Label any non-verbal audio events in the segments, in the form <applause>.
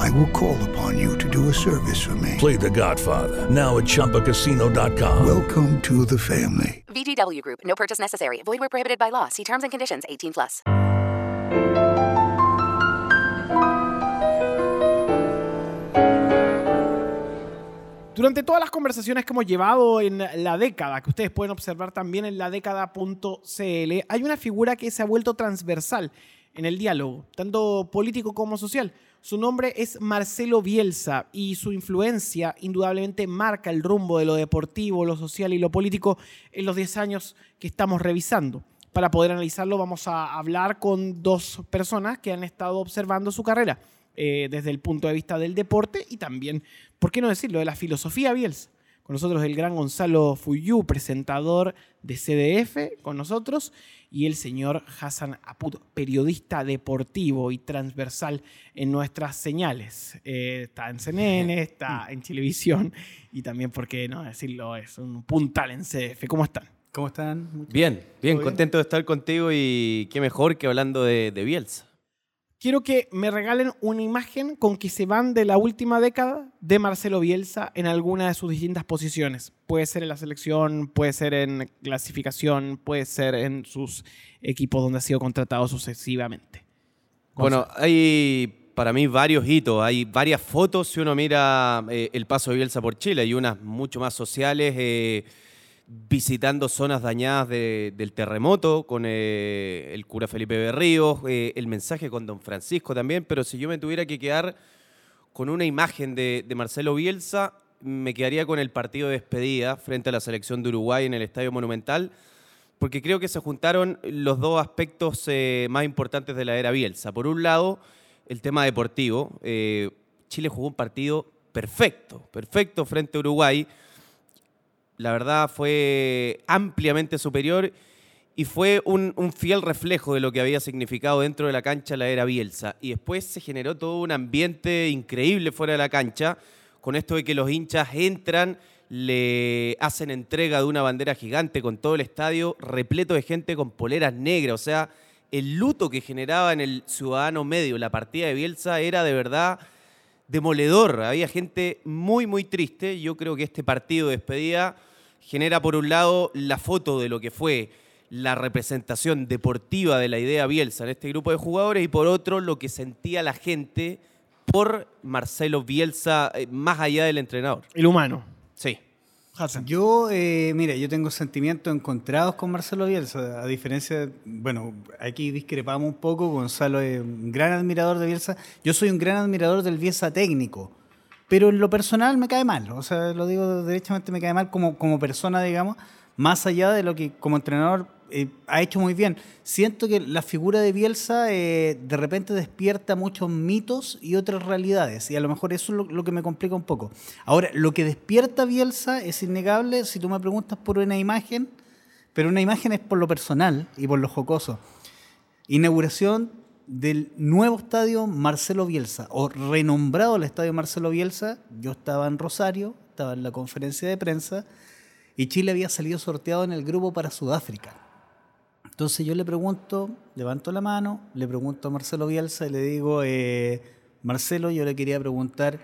I will call upon you to do a service for me. Play The Godfather now at ChumbaCasino.com. Welcome to the family. VGW Group. No purchase necessary. Void where prohibited by law. See terms and conditions. 18 plus. Durante todas las conversaciones que hemos llevado en la década, que ustedes pueden observar también en la década.cl, hay una figura que se ha vuelto transversal en el diálogo, tanto político como social. Su nombre es Marcelo Bielsa y su influencia indudablemente marca el rumbo de lo deportivo, lo social y lo político en los 10 años que estamos revisando. Para poder analizarlo vamos a hablar con dos personas que han estado observando su carrera eh, desde el punto de vista del deporte y también, ¿por qué no decirlo?, de la filosofía Bielsa. Con nosotros el gran Gonzalo Fuyú, presentador de CDF, con nosotros, y el señor Hassan Apud, periodista deportivo y transversal en nuestras señales. Eh, está en CNN, <laughs> está en Televisión y también, ¿por qué no decirlo? Es un puntal en CDF. ¿Cómo están? ¿Cómo están? Bien, bien, bien? contento de estar contigo y qué mejor que hablando de, de Bielsa. Quiero que me regalen una imagen con que se van de la última década de Marcelo Bielsa en alguna de sus distintas posiciones. Puede ser en la selección, puede ser en clasificación, puede ser en sus equipos donde ha sido contratado sucesivamente. Bueno, hay para mí varios hitos, hay varias fotos si uno mira eh, el paso de Bielsa por Chile, hay unas mucho más sociales. Eh, visitando zonas dañadas de, del terremoto con eh, el cura Felipe Berríos, eh, el mensaje con don Francisco también, pero si yo me tuviera que quedar con una imagen de, de, Marcelo Bielsa, me quedaría con el partido de despedida frente a la selección de Uruguay en el Estadio Monumental, porque creo que se juntaron los dos aspectos eh, más importantes de la era Bielsa. Por un lado, el tema deportivo. Chile jugó un partido perfecto, perfecto frente a Uruguay la verdad fue ampliamente superior y fue un, fiel reflejo de lo que había significado dentro de la cancha la era Bielsa. Y después se generó todo un ambiente increíble fuera de la cancha, con esto de que los hinchas entran, le hacen entrega de una bandera gigante con todo el estadio repleto de gente con poleras negras. O sea, el luto que generaba en el ciudadano medio la partida de Bielsa era de verdad demoledor. Había gente muy, muy triste. Yo creo que este partido de despedida genera por un lado la foto de lo que fue la representación deportiva de la idea Bielsa en este grupo de jugadores y por otro lo que sentía la gente por Marcelo Bielsa eh, más allá del entrenador. El humano. Sí. Hassan. Yo, eh, mira, yo tengo sentimientos encontrados con Marcelo Bielsa, a diferencia, bueno, aquí discrepamos un poco, Gonzalo es un gran admirador de Bielsa, yo soy un gran admirador del Bielsa técnico, pero en lo personal me cae mal, o sea, lo digo derechamente, me cae mal como, como persona, digamos, más allá de lo que como entrenador eh, ha hecho muy bien. Siento que la figura de Bielsa eh, de repente despierta muchos mitos y otras realidades, y a lo mejor eso es lo, lo, que me complica un poco. Ahora, lo que despierta Bielsa es innegable, si tú me preguntas por una imagen, pero una imagen es por lo personal y por lo jocoso. Inauguración del nuevo estadio Marcelo Bielsa, o renombrado el estadio Marcelo Bielsa, yo estaba en Rosario, estaba en la conferencia de prensa, y Chile había salido sorteado en el grupo para Sudáfrica. Entonces yo le pregunto, levanto la mano, le pregunto a Marcelo Bielsa y le digo, eh, Marcelo, yo le quería preguntar,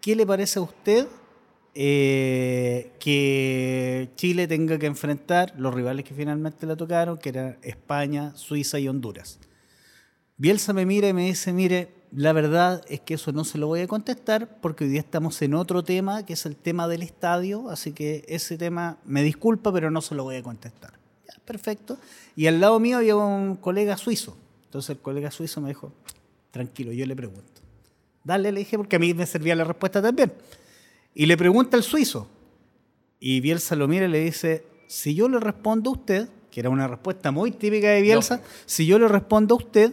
¿qué le parece a usted eh, que Chile tenga que enfrentar los rivales que finalmente le tocaron, que eran España, Suiza y Honduras? Bielsa me mira y me dice, mire, la verdad es que eso no se lo voy a contestar porque hoy día estamos en otro tema, que es el tema del estadio, así que ese tema me disculpa, pero no se lo voy a contestar. Ya, perfecto. Y al lado mío había un colega suizo. Entonces el colega suizo me dijo, tranquilo, yo le pregunto. Dale, le dije, porque a mí me servía la respuesta también. Y le pregunta al suizo. Y Bielsa lo mira y le dice, si yo le respondo a usted, que era una respuesta muy típica de Bielsa, no. si yo le respondo a usted,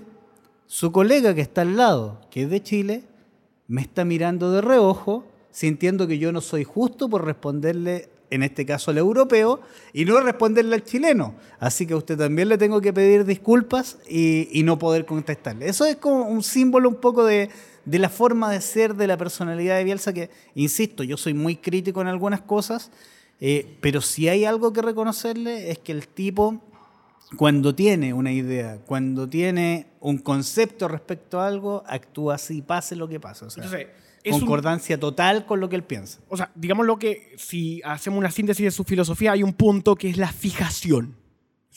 su colega que está al lado, que es de Chile, me está mirando de reojo, sintiendo que yo no soy justo por responderle en este caso al europeo, y no responderle al chileno. Así que a usted también le tengo que pedir disculpas y, no poder contestarle. Eso es como un símbolo un poco de, de la forma de ser, de la personalidad de Bielsa, que, insisto, yo soy muy crítico en algunas cosas, eh, pero si hay algo que reconocerle es que el tipo, cuando tiene una idea, cuando tiene un concepto respecto a algo, actúa así, pase lo que pase. O sea, Entonces, es un- concordancia total con lo que él piensa. O sea, digamos lo que si hacemos una síntesis de su filosofía, hay un punto que es la fijación.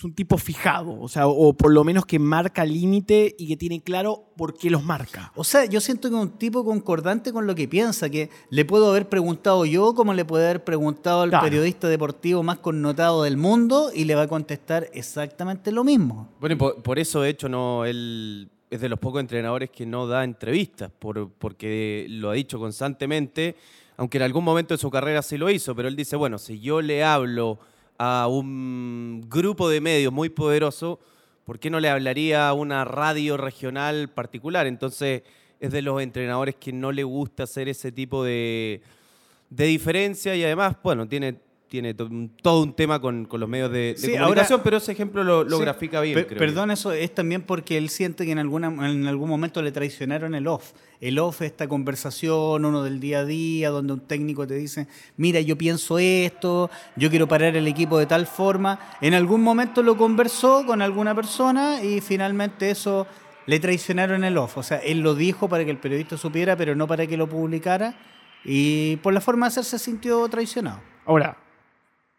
Es un tipo fijado, o sea, o por lo menos que marca límite y que tiene claro por qué los marca. O sea, yo siento que es un tipo concordante con lo que piensa, que le puedo haber preguntado yo como le puede haber preguntado al Claro. periodista deportivo más connotado del mundo y le va a contestar exactamente lo mismo. Bueno, y por, por eso, de hecho, no él es de los pocos entrenadores que no da entrevistas, por- porque lo ha dicho constantemente, aunque en algún momento de su carrera sí lo hizo, pero él dice, bueno, si yo le hablo a un grupo de medios muy poderoso, ¿por qué no le hablaría a una radio regional particular? Entonces, es de los entrenadores que no le gusta hacer ese tipo de, de diferencia y además, bueno, tiene, tiene todo un tema con, con los medios de, de Sí, ahora- comunicación, pero ese ejemplo lo, lo Sí. grafica bien. Per- creo yo. perdón, eso es también porque él siente que en, alguna, en algún momento le traicionaron el off. El off es esta conversación, uno del día a día, donde un técnico te dice, mira, yo pienso esto, yo quiero parar el equipo de tal forma. En algún momento lo conversó con alguna persona y finalmente eso le traicionaron el off. O sea, él lo dijo para que el periodista supiera, pero no para que lo publicara. Y por la forma de hacer se sintió traicionado. Ahora,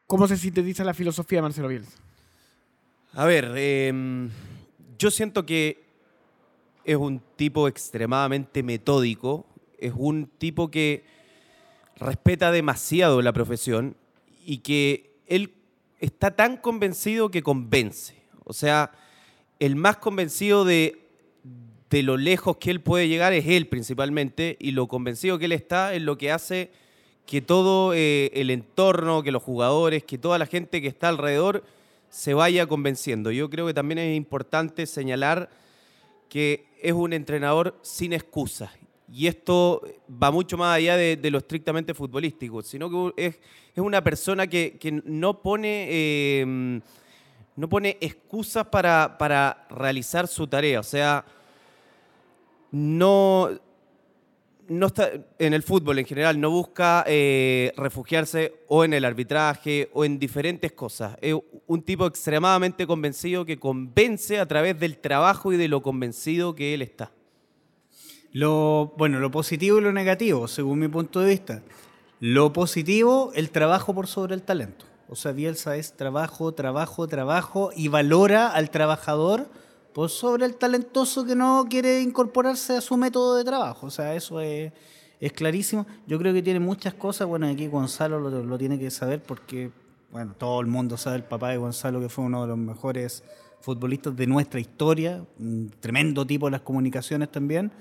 ¿cómo se sintetiza la filosofía de Marcelo Bielsa? A ver, em, yo siento que es un tipo extremadamente metódico, es un tipo que respeta demasiado la profesión y que él está tan convencido que convence. O sea, el más convencido de, de lo lejos que él puede llegar es él principalmente y lo convencido que él está es lo que hace que todo eh, el entorno, que los jugadores, que toda la gente que está alrededor se vaya convenciendo. Yo creo que también es importante señalar que es un entrenador sin excusas. Y esto va mucho más allá de, lo estrictamente futbolístico, sino que es, una persona que, que no pone... eh, no pone excusas para, para realizar su tarea. O sea, no, no está en el fútbol en general, no busca eh, refugiarse o en el arbitraje o en diferentes cosas. Es un tipo extremadamente convencido que convence a través del trabajo y de lo convencido que él está. Lo, bueno, lo positivo y lo negativo, según mi punto de vista. Lo positivo, el trabajo por sobre el talento. O sea, Bielsa es trabajo, trabajo, trabajo y valora al trabajador por sobre el talentoso que no quiere incorporarse a su método de trabajo. O sea, eso es, clarísimo. Yo creo que tiene muchas cosas. Bueno, aquí Gonzalo lo, tiene que saber porque, bueno, todo el mundo sabe el papá de Gonzalo, que fue uno de los mejores futbolistas de nuestra historia, un tremendo tipo de las comunicaciones también.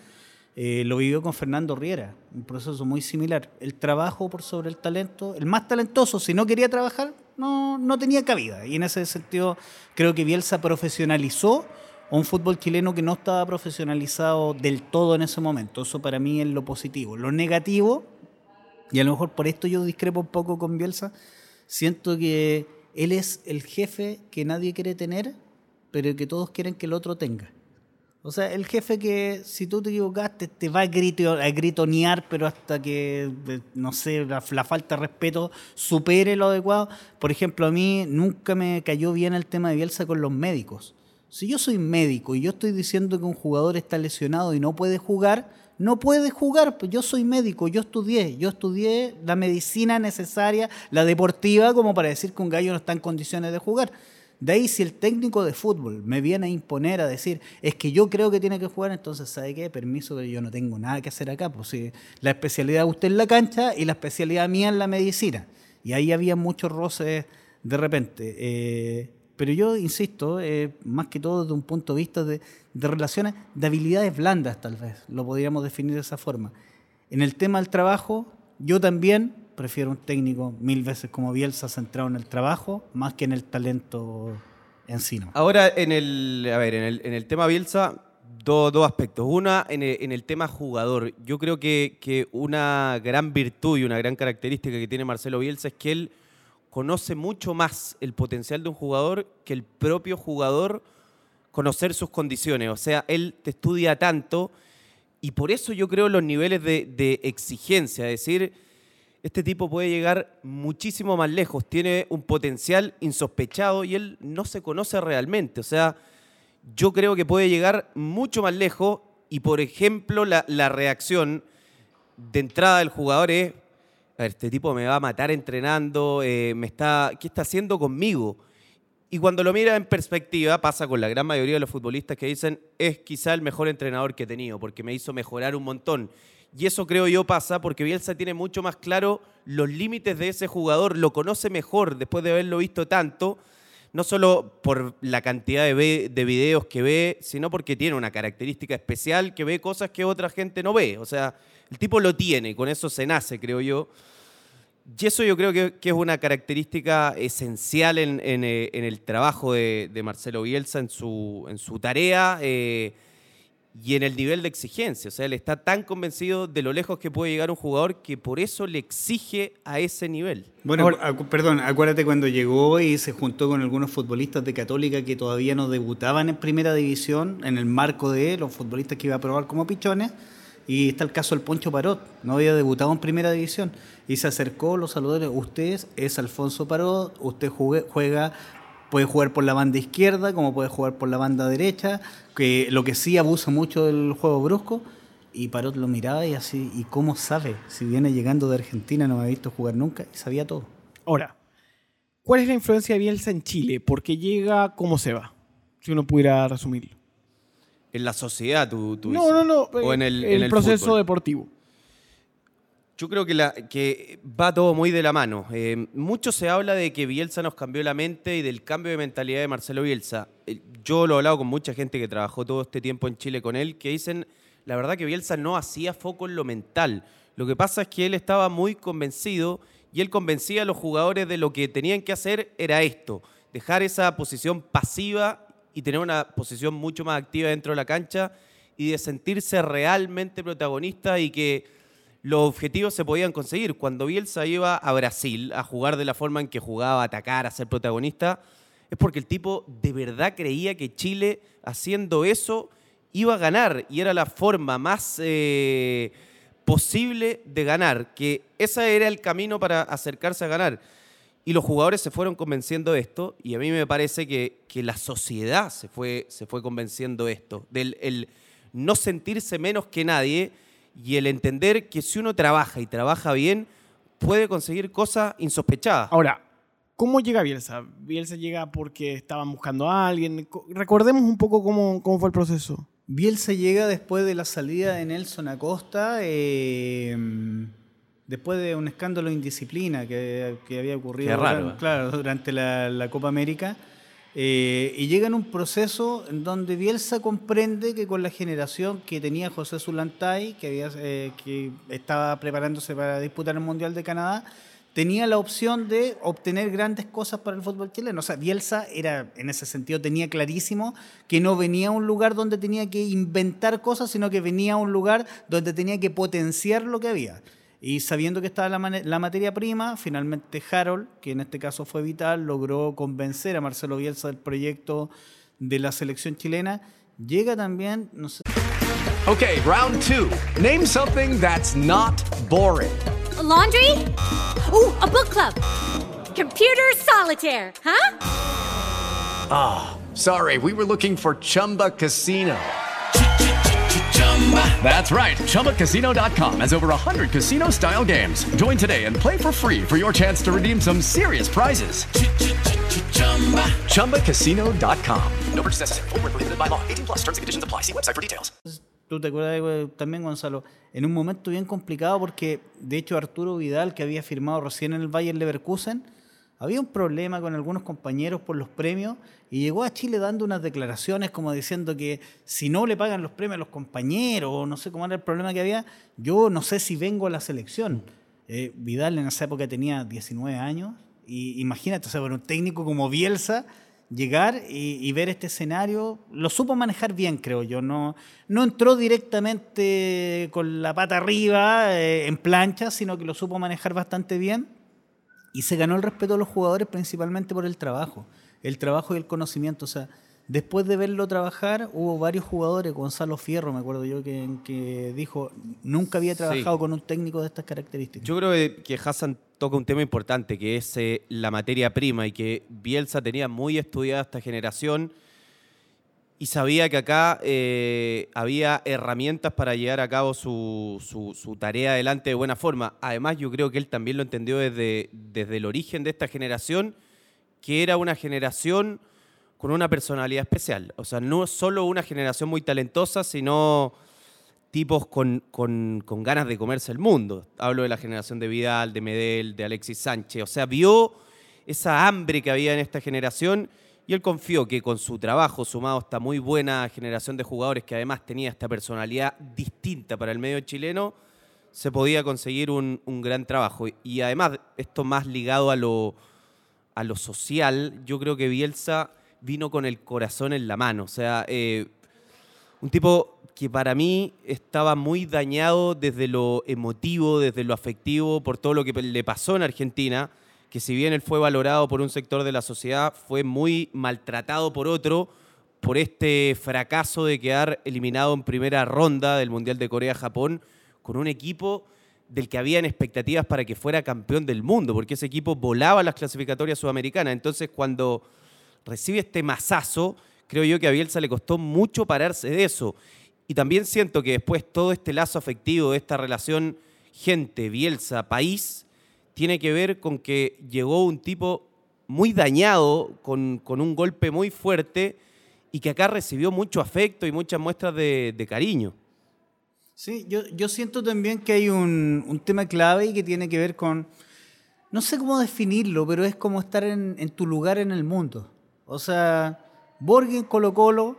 Eh, lo vivió con Fernando Riera, un proceso muy similar. El trabajo por sobre el talento, el más talentoso, si no quería trabajar, no, no tenía cabida. Y en ese sentido, creo que Bielsa profesionalizó un fútbol chileno que no estaba profesionalizado del todo en ese momento. Eso para mí es lo positivo. Lo negativo, y a lo mejor por esto yo discrepo un poco con Bielsa, siento que él es el jefe que nadie quiere tener, pero que todos quieren que el otro tenga. O sea, el jefe que si tú te equivocaste te va a, grito, a gritonear, pero hasta que, eh, no sé, la, la falta de respeto supere lo adecuado. Por ejemplo, a mí nunca me cayó bien el tema de Bielsa con los médicos. Si yo soy médico y yo estoy diciendo que un jugador está lesionado y no puede jugar, no puede jugar. Pues yo soy médico, yo estudié, yo estudié la medicina necesaria, la deportiva, como para decir que un gallo no está en condiciones de jugar. De ahí, si el técnico de fútbol me viene a imponer, a decir, es que yo creo que tiene que jugar, entonces, ¿sabe qué? Permiso que yo no tengo nada que hacer acá. Pues la especialidad de usted en la cancha y la especialidad mía en la medicina. Y ahí había muchos roces de repente. Eh, pero yo insisto, eh, más que todo desde un punto de vista de, de relaciones, de habilidades blandas, tal vez, lo podríamos definir de esa forma. En el tema del trabajo, yo también prefiero un técnico mil veces como Bielsa centrado en el trabajo más que en el talento en sí. Ahora, en el, a ver, en el, en el tema Bielsa, do- dos aspectos. Una, en el, en el tema jugador. Yo creo que, que una gran virtud y una gran característica que tiene Marcelo Bielsa es que él conoce mucho más el potencial de un jugador que el propio jugador conocer sus condiciones. O sea, él te estudia tanto y por eso yo creo los niveles de, exigencia, es decir, este tipo puede llegar muchísimo más lejos, tiene un potencial insospechado y él no se conoce realmente. O sea, yo creo que puede llegar mucho más lejos y, por ejemplo, la, la reacción de entrada del jugador es, este tipo me va a matar entrenando, eh, me está, ¿qué está haciendo conmigo? Y cuando lo mira en perspectiva, pasa con la gran mayoría de los futbolistas que dicen, es quizá el mejor entrenador que he tenido, porque me hizo mejorar un montón. Y eso creo yo pasa porque Bielsa tiene mucho más claro los límites de ese jugador, lo conoce mejor después de haberlo visto tanto, no solo por la cantidad de, ve- de videos que ve, sino porque tiene una característica especial que ve cosas que otra gente no ve. O sea, el tipo lo tiene, y con eso se nace, creo yo. Y eso yo creo que, que es una característica esencial en, en, eh, en el trabajo de, de Marcelo Bielsa, en su, en su tarea eh, y en el nivel de exigencia. O sea, él está tan convencido de lo lejos que puede llegar un jugador que por eso le exige a ese nivel. Bueno, acu- perdón, acuérdate cuando llegó y se juntó con algunos futbolistas de Católica que todavía no debutaban en primera división, en el marco de los futbolistas que iba a probar como pichones. Y está el caso del Poncho Parot, no había debutado en primera división. Y se acercó, lo saludó, usted es Alfonso Parot, usted jugue- juega, puede jugar por la banda izquierda, como puede jugar por la banda derecha, que lo que sí abusa mucho del juego brusco. Y Parot lo miraba y así, ¿y cómo sabe? Si viene llegando de Argentina, no me ha visto jugar nunca, y sabía todo. Ahora, ¿cuál es la influencia de Bielsa en Chile? ¿Por qué llega? ¿Cómo se va? Si uno pudiera resumirlo. En la sociedad, tú, tú No, dices. no, no. O en el, el en el proceso fútbol. deportivo. Yo creo que, la- que va todo muy de la mano. Eh, mucho se habla de que Bielsa nos cambió la mente y del cambio de mentalidad de Marcelo Bielsa. Eh, Yo lo he hablado con mucha gente que trabajó todo este tiempo en Chile con él, que dicen, la verdad que Bielsa no hacía foco en lo mental. Lo que pasa es que él estaba muy convencido y él convencía a los jugadores de lo que tenían que hacer era esto, dejar esa posición pasiva y tener una posición mucho más activa dentro de la cancha y de sentirse realmente protagonista y que los objetivos se podían conseguir. Cuando Bielsa iba a Brasil a jugar de la forma en que jugaba, atacar, a ser protagonista, es porque el tipo de verdad creía que Chile, haciendo eso, iba a ganar y era la forma más eh, posible de ganar, que ese era el camino para acercarse a ganar. Y los jugadores se fueron convenciendo de esto, y a mí me parece que, que la sociedad se fue, se fue convenciendo de esto, del el no sentirse menos que nadie y el entender que si uno trabaja y trabaja bien, puede conseguir cosas insospechadas. Ahora, ¿cómo llega Bielsa? Bielsa llega porque estaban buscando a alguien. Co- Recordemos un poco cómo, cómo fue el proceso. Bielsa llega después de la salida de Nelson Acosta, eh, después de un escándalo de indisciplina que, que había ocurrido durante, ¿eh? claro, durante la, la Copa América. eh, y llega en un proceso en donde Bielsa comprende que con la generación que tenía José Zulantay, que, había, eh, que estaba preparándose para disputar el Mundial de Canadá, tenía la opción de obtener grandes cosas para el fútbol chileno. O sea, Bielsa era, en ese sentido, tenía clarísimo que no venía a un lugar donde tenía que inventar cosas, sino que venía a un lugar donde tenía que potenciar lo que había. Y sabiendo que estaba la, la materia prima, finalmente Harold, que en este caso fue vital, logró convencer a Marcelo Bielsa del proyecto de la selección chilena. Llega también, no sé, Okay, round two. Name something that's not boring. A laundry? Ooh, a book club. Computer solitaire, huh? Sorry, we were looking for Chumba Casino. That's right. ChumbaCasino.com has over 100 casino style games. Join today and play for free for your chance to redeem some serious prizes. ChumbaCasino.com. No purchase necessary. Void where prohibited by law. 18 plus terms and conditions apply. See website for details. Tú te acuerdas eh, también, Gonzalo, en un momento bien complicado porque, de hecho, Arturo Vidal, que había firmado recién en el Bayern Leverkusen, había un problema con algunos compañeros por los premios y llegó a Chile dando unas declaraciones como diciendo que si no le pagan los premios a los compañeros, o no sé cómo era el problema que había, yo no sé si vengo a la selección. Eh, Vidal en esa época tenía 19 años y imagínate, o sea, para un técnico como Bielsa llegar y, ver este escenario, lo supo manejar bien, creo yo. No, no entró directamente con la pata arriba eh, en plancha, sino que lo supo manejar bastante bien. Y se ganó el respeto de los jugadores principalmente por el trabajo, el trabajo y el conocimiento. O sea, después de verlo trabajar, hubo varios jugadores, Gonzalo Fierro, me acuerdo yo, que, que dijo, nunca había trabajado Sí. con un técnico de estas características. Yo creo que- que Hassan toca un tema importante, que es eh, la materia prima, y que Bielsa tenía muy estudiada esta generación y sabía que acá eh, había herramientas para llevar a cabo su, su- su tarea adelante de buena forma. Además, yo creo que él también lo entendió desde, desde el origen de esta generación, que era una generación con una personalidad especial. O sea, no solo una generación muy talentosa, sino tipos con, con- con ganas de comerse el mundo. Hablo de la generación de Vidal, de Medel, de Alexis Sánchez. O sea, vio esa hambre que había en esta generación y él confió que con su trabajo, sumado a esta muy buena generación de jugadores que además tenía esta personalidad distinta para el medio chileno, se podía conseguir un, un gran trabajo. Y además, esto más ligado a lo, a lo social, yo creo que Bielsa vino con el corazón en la mano. O sea, eh, un tipo que para mí estaba muy dañado desde lo emotivo, desde lo afectivo, por todo lo que le pasó en Argentina, que si bien él fue valorado por un sector de la sociedad, fue muy maltratado por otro, por este fracaso de quedar eliminado en primera ronda del Mundial de Corea-Japón con un equipo del que habían expectativas para que fuera campeón del mundo, porque ese equipo volaba las clasificatorias sudamericanas. Entonces, cuando recibe este mazazo, creo yo que a Bielsa le costó mucho pararse de eso. Y también siento que después todo este lazo afectivo de esta relación gente, Bielsa, país, tiene que ver con que llegó un tipo muy dañado, con, con un golpe muy fuerte, y que acá recibió mucho afecto y muchas muestras de, de cariño. Sí, yo, yo siento también que hay un, un tema clave y que tiene que ver con, no sé cómo definirlo, pero es como estar en, en tu lugar en el mundo. O sea, Borghi en Colo Colo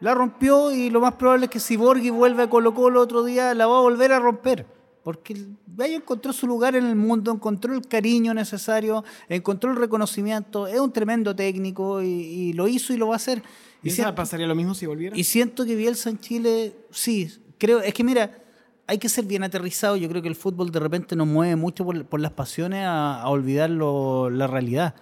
la rompió y lo más probable es que si Borghi vuelve a Colo Colo otro día la va a volver a romper. Porque ahí encontró su lugar en el mundo, encontró el cariño necesario, encontró el reconocimiento, es un tremendo técnico y, y lo hizo y lo va a hacer. ¿Y Y siento- pasaría lo mismo si volviera? y siento que Bielsa en Chile, sí, creo, es que mira, hay que ser bien aterrizado. Yo creo que el fútbol de repente nos mueve mucho por, por las pasiones a, a olvidar lo- la realidad.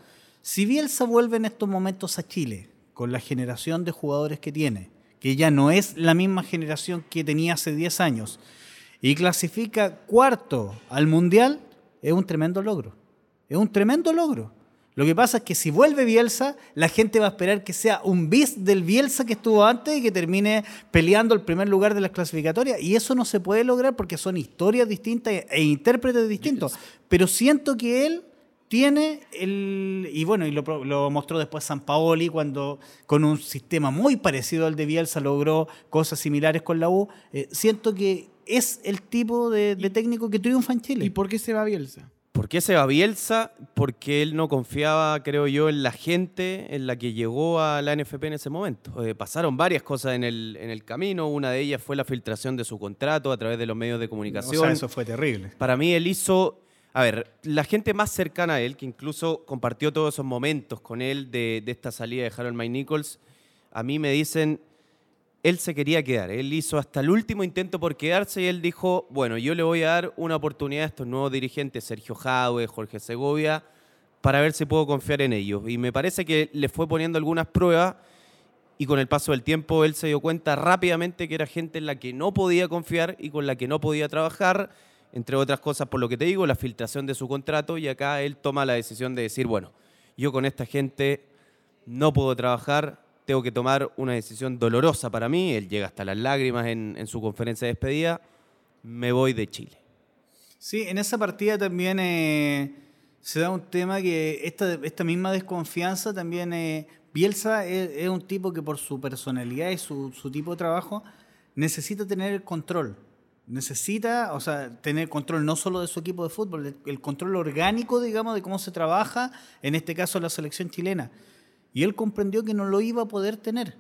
Si Bielsa vuelve en estos momentos a Chile, con la generación de jugadores que tiene, que ya no es la misma generación que tenía hace 10 años, y clasifica cuarto al Mundial, es un tremendo logro. Es un tremendo logro. Lo que pasa es que si vuelve Bielsa, la gente va a esperar que sea un bis del Bielsa que estuvo antes y que termine peleando el primer lugar de las clasificatorias. Y eso no se puede lograr porque son historias distintas e intérpretes distintos. Pero siento que él tiene el. Y bueno, y lo, mostró después San Paoli cuando con un sistema muy parecido al de Bielsa logró cosas similares con la U. Eh, siento que es el tipo de, de técnico que triunfa en Chile. ¿Y por qué se va Bielsa? ¿Por qué se va Bielsa? Porque él no confiaba, creo yo, en la gente en la que llegó a la NFP en ese momento. Eh, pasaron varias cosas en el, en el camino. Una de ellas fue la filtración de su contrato a través de los medios de O comunicación. sea, eso fue terrible. Para mí él hizo, a ver, la gente más cercana a él, que incluso compartió todos esos momentos con él de, de esta salida de Harold May Nichols, a mí me dicen, él se quería quedar, él hizo hasta el último intento por quedarse y él dijo, bueno, yo le voy a dar una oportunidad a estos nuevos dirigentes, Sergio Jadwe, Jorge Segovia, para ver si puedo confiar en ellos. Y me parece que le fue poniendo algunas pruebas y con el paso del tiempo él se dio cuenta rápidamente que era gente en la que no podía confiar y con la que no podía trabajar, entre otras cosas por lo que te digo, la filtración de su contrato y acá él toma la decisión de decir, bueno, yo con esta gente no puedo trabajar, tengo que tomar una decisión dolorosa para mí, él llega hasta las lágrimas en, su conferencia de despedida, me voy de Chile. Sí, en esa partida también eh, se da un tema que esta, misma desconfianza también... eh, Bielsa es, un tipo que por su personalidad y su, su tipo de trabajo necesita tener el control. Necesita, o sea, tener control no solo de su equipo de fútbol, el control orgánico, digamos, de cómo se trabaja, en este caso la selección chilena. Y él comprendió que no lo iba a poder tener.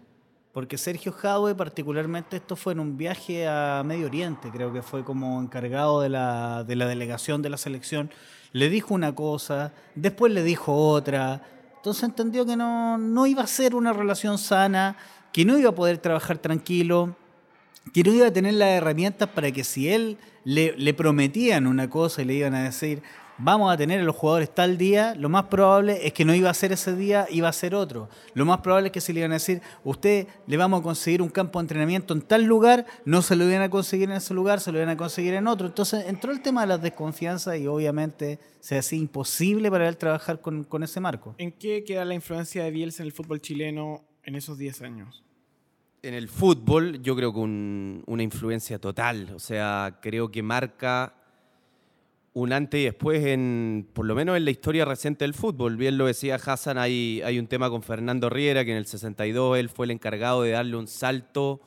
Porque Sergio Jadwe, particularmente, esto fue en un viaje a Medio Oriente, creo que fue como encargado de la, de la delegación de la selección. Le dijo una cosa, después le dijo otra. Entonces entendió que no, no iba a ser una relación sana, que no iba a poder trabajar tranquilo, que no iba a tener las herramientas para que si él le, le prometían una cosa y le iban a decir, vamos a tener a los jugadores tal día, lo más probable es que no iba a ser ese día, iba a ser otro. Lo más probable es que se le iban a decir, usted le vamos a conseguir un campo de entrenamiento en tal lugar, no se lo iban a conseguir en ese lugar, se lo iban a conseguir en otro. Entonces entró el tema de las desconfianzas y obviamente se hacía imposible para él trabajar con, con ese marco. ¿En qué queda la influencia de Bielsa en el fútbol chileno en esos 10 años? En el fútbol, yo creo que un- una influencia total. O sea, creo que marca un antes y después en, por lo menos en la historia reciente del fútbol. Bien lo decía Hassan, hay, un tema con Fernando Riera, que en el 62 él fue el encargado de darle un salto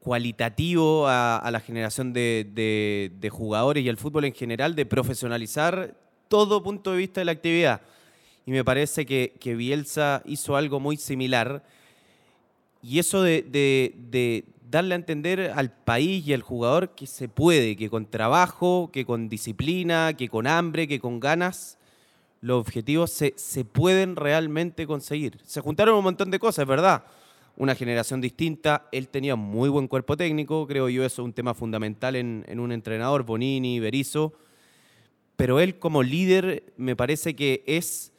cualitativo a, la generación de, jugadores y al fútbol en general, de profesionalizar todo punto de vista de la actividad. Y me parece que, Bielsa hizo algo muy similar. Y eso de darle a entender al país y al jugador que se puede, que con trabajo, que con disciplina, que con hambre, que con ganas, los objetivos se, se pueden realmente conseguir. Se juntaron un montón de cosas, verdad. Una generación distinta, él tenía muy buen cuerpo técnico, creo yo eso es un tema fundamental en, en un entrenador, Bonini, Berizzo, pero él como líder me parece que es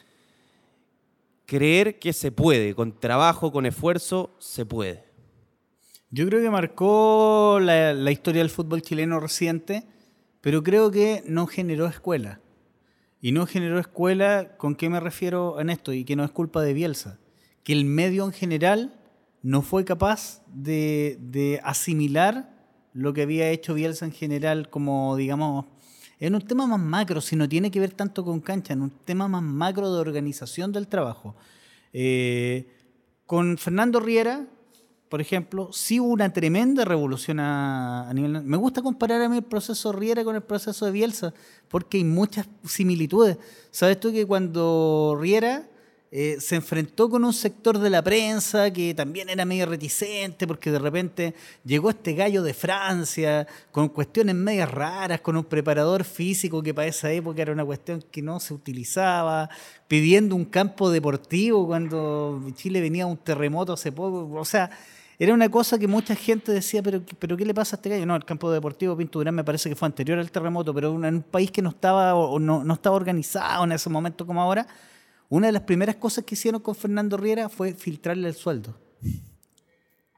creer que se puede, con trabajo, con esfuerzo, se puede. Yo creo que marcó la, historia del fútbol chileno reciente, pero creo que no generó escuela. Y no generó escuela, ¿con qué me refiero en esto? Y que no es culpa de Bielsa. Que el medio en general no fue capaz de, de asimilar lo que había hecho Bielsa en general como, digamos, en un tema más macro, si no tiene que ver tanto con cancha, en un tema más macro de organización del trabajo. Eh, con Fernando Riera, por ejemplo, sí hubo una tremenda revolución a, nivel... Me gusta comparar a mí el proceso Riera con el proceso de Bielsa, porque hay muchas similitudes. ¿Sabes tú que cuando Riera eh, se enfrentó con un sector de la prensa que también era medio reticente, porque de repente llegó este gallo de Francia con cuestiones medias raras, con un preparador físico que para esa época era una cuestión que no se utilizaba, pidiendo un campo deportivo cuando Chile venía un terremoto hace poco. O sea, era una cosa que mucha gente decía, pero, pero ¿qué le pasa a este gallo? No, el campo deportivo Pinto Durán me parece que fue anterior al terremoto, pero en un país que no estaba, no, no estaba organizado en ese momento como ahora, una de las primeras cosas que hicieron con Fernando Riera fue filtrarle el sueldo.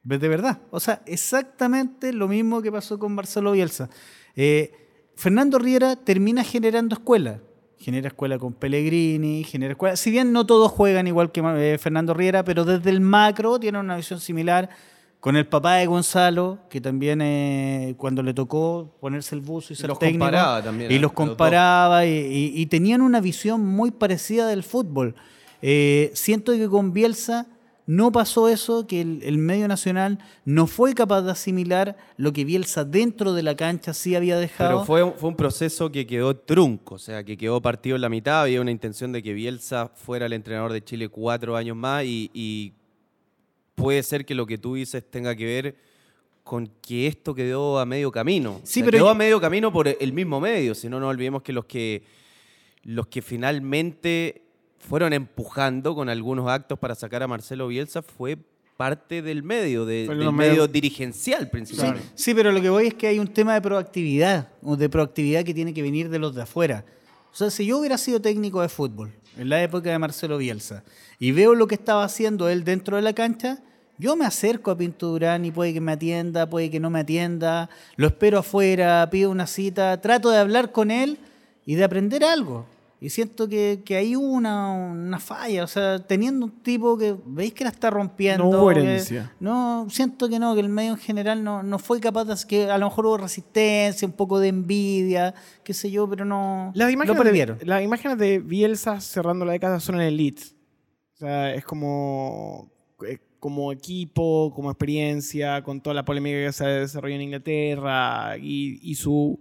De verdad. O sea, exactamente lo mismo que pasó con Marcelo Bielsa. Eh, Fernando Riera termina generando escuela. Genera escuela con Pellegrini, genera escuela. Si bien no todos juegan igual que eh, Fernando Riera, pero desde el macro tienen una visión similar. Con el papá de Gonzalo, que también eh, cuando le tocó ponerse el buzo y ser los técnico, comparaba también, y a los los comparaba y, y- y tenían una visión muy parecida del fútbol. Eh, siento que con Bielsa no pasó eso, que el, el medio nacional no fue capaz de asimilar lo que Bielsa dentro de la cancha sí había dejado. Pero fue, fue un proceso que quedó trunco, o sea, que quedó partido en la mitad. Había una intención de que Bielsa fuera el entrenador de Chile cuatro años más y, y puede ser que lo que tú dices tenga que ver con que esto quedó a medio camino. Sí, O sea, pero quedó a medio camino por el mismo medio, si no, no olvidemos que los que, los que finalmente fueron empujando con algunos actos para sacar a Marcelo Bielsa fue parte del medio, de- del medio medios- dirigencial principalmente. Sí, pero lo que voy es que hay un tema de proactividad, o de proactividad que tiene que venir de los de afuera. O sea, si yo hubiera sido técnico de fútbol en la época de Marcelo Bielsa y veo lo que estaba haciendo él dentro de la cancha, yo me acerco a Pinto Durán y puede que me atienda, puede que no me atienda, lo espero afuera, pido una cita, trato de hablar con él y de aprender algo. Y siento que, que hubo una, una falla, o sea, teniendo un tipo que veis que la está rompiendo. No hubo herencia. no, siento que no, que el medio en general no, no fue capaz de que a lo mejor hubo resistencia, un poco de envidia, qué sé yo, pero no Las lo imágenes, de, las imágenes de Bielsa cerrando la década son en el Leeds. O sea, es como, como equipo, como experiencia, con toda la polémica que se desarrolló en Inglaterra y, y su,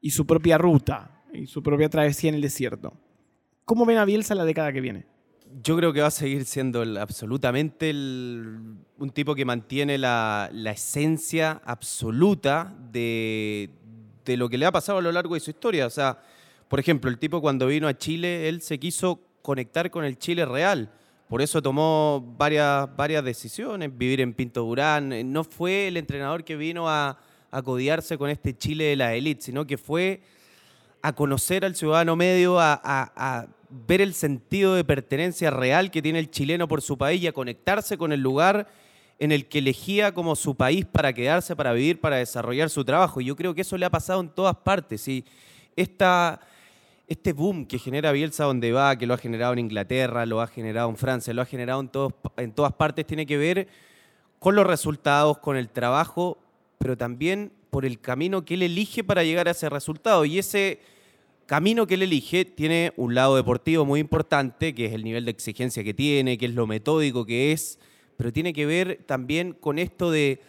y su propia ruta y su propia travesía en el desierto. ¿Cómo ven a Bielsa la década que viene? Yo creo que va a seguir siendo absolutamente un tipo que mantiene la, esencia absoluta de, de lo que le ha pasado a lo largo de su historia. O sea, por ejemplo, el tipo cuando vino a Chile, él se quiso conectar con el Chile real. Por eso tomó varias, varias decisiones, vivir en Pinto Durán. No fue el entrenador que vino a, a codiarse con este Chile de la élite, sino que fue a conocer al ciudadano medio, a, ver el sentido de pertenencia real que tiene el chileno por su país y a conectarse con el lugar en el que elegía como su país para quedarse, para vivir, para desarrollar su trabajo. Y yo creo que eso le ha pasado en todas partes. Y esta, este boom que genera Bielsa donde va, que lo ha generado en Inglaterra, lo ha generado en Francia, lo ha generado en, todos, en todas partes, tiene que ver con los resultados, con el trabajo, pero también por el camino que él elige para llegar a ese resultado. Y ese camino que él elige tiene un lado deportivo muy importante, que es el nivel de exigencia que tiene, que es lo metódico que es, pero tiene que ver también con esto de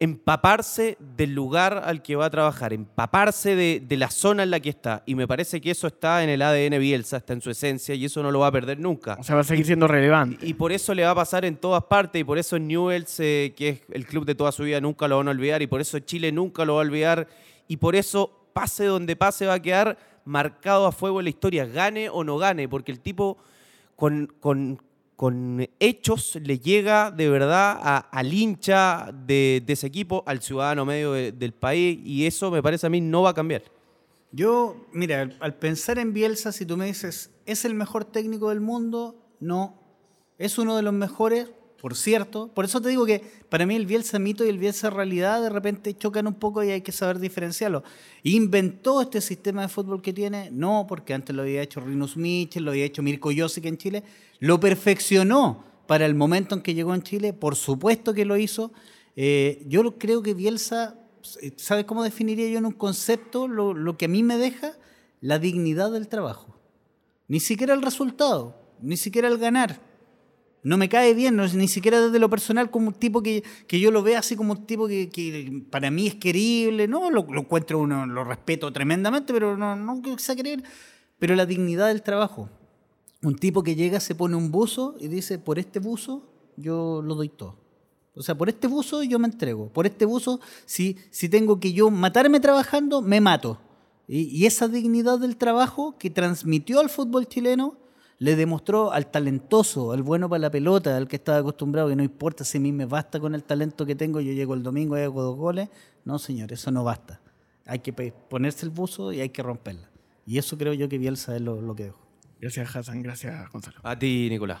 empaparse del lugar al que va a trabajar, empaparse de, de la zona en la que está. Y me parece que eso está en el ADN Bielsa, está en su esencia y eso no lo va a perder nunca. O sea, va a seguir siendo relevante. Y por eso le va a pasar en todas partes y por eso Newells, eh, que es el club de toda su vida, nunca lo van a olvidar y por eso Chile nunca lo va a olvidar y por eso pase donde pase va a quedar marcado a fuego en la historia, gane o no gane, porque el tipo con, con- con hechos le llega de verdad a- al hincha de, ese equipo, al ciudadano medio de- del país y eso me parece a mí no va a cambiar. Yo, mira, al pensar en Bielsa, si tú me dices, ¿es el mejor técnico del mundo? No. ¿Es uno de los mejores? Por cierto. Por eso te digo que para mí el Bielsa mito y el Bielsa realidad de repente chocan un poco y hay que saber diferenciarlo. ¿Inventó este sistema de fútbol que tiene? No, porque antes lo había hecho Rinus Michel, lo había hecho Mirko Josic en Chile. ¿Lo perfeccionó para el momento en que llegó en Chile? Por supuesto que lo hizo. Eh, yo creo que Bielsa, ¿sabes cómo definiría yo en un concepto lo, lo que a mí me deja? La dignidad del trabajo. Ni siquiera el resultado, ni siquiera el ganar. No me cae bien, no, ni siquiera desde lo personal como un tipo que, que yo lo vea así como un tipo que, para mí es querible. No, lo, lo encuentro uno, lo respeto tremendamente, pero no, no que sea querer. Pero la dignidad del trabajo. Un tipo que llega, se pone un buzo y dice, por este buzo yo lo doy todo. O sea, por este buzo yo me entrego. Por este buzo, si, si tengo que yo matarme trabajando, me mato. Y esa dignidad del trabajo que transmitió al fútbol chileno le demostró al talentoso, al bueno para la pelota, al que estaba acostumbrado, que no importa si a mí me basta con el talento que tengo, yo llego el domingo y hago dos goles. No, señor, eso no basta. Hay que ponerse el buzo y hay que romperla. Y eso creo yo que Bielsa es lo, lo que dejó. Gracias, Hassan. Gracias, Gonzalo. A ti, Nicolás.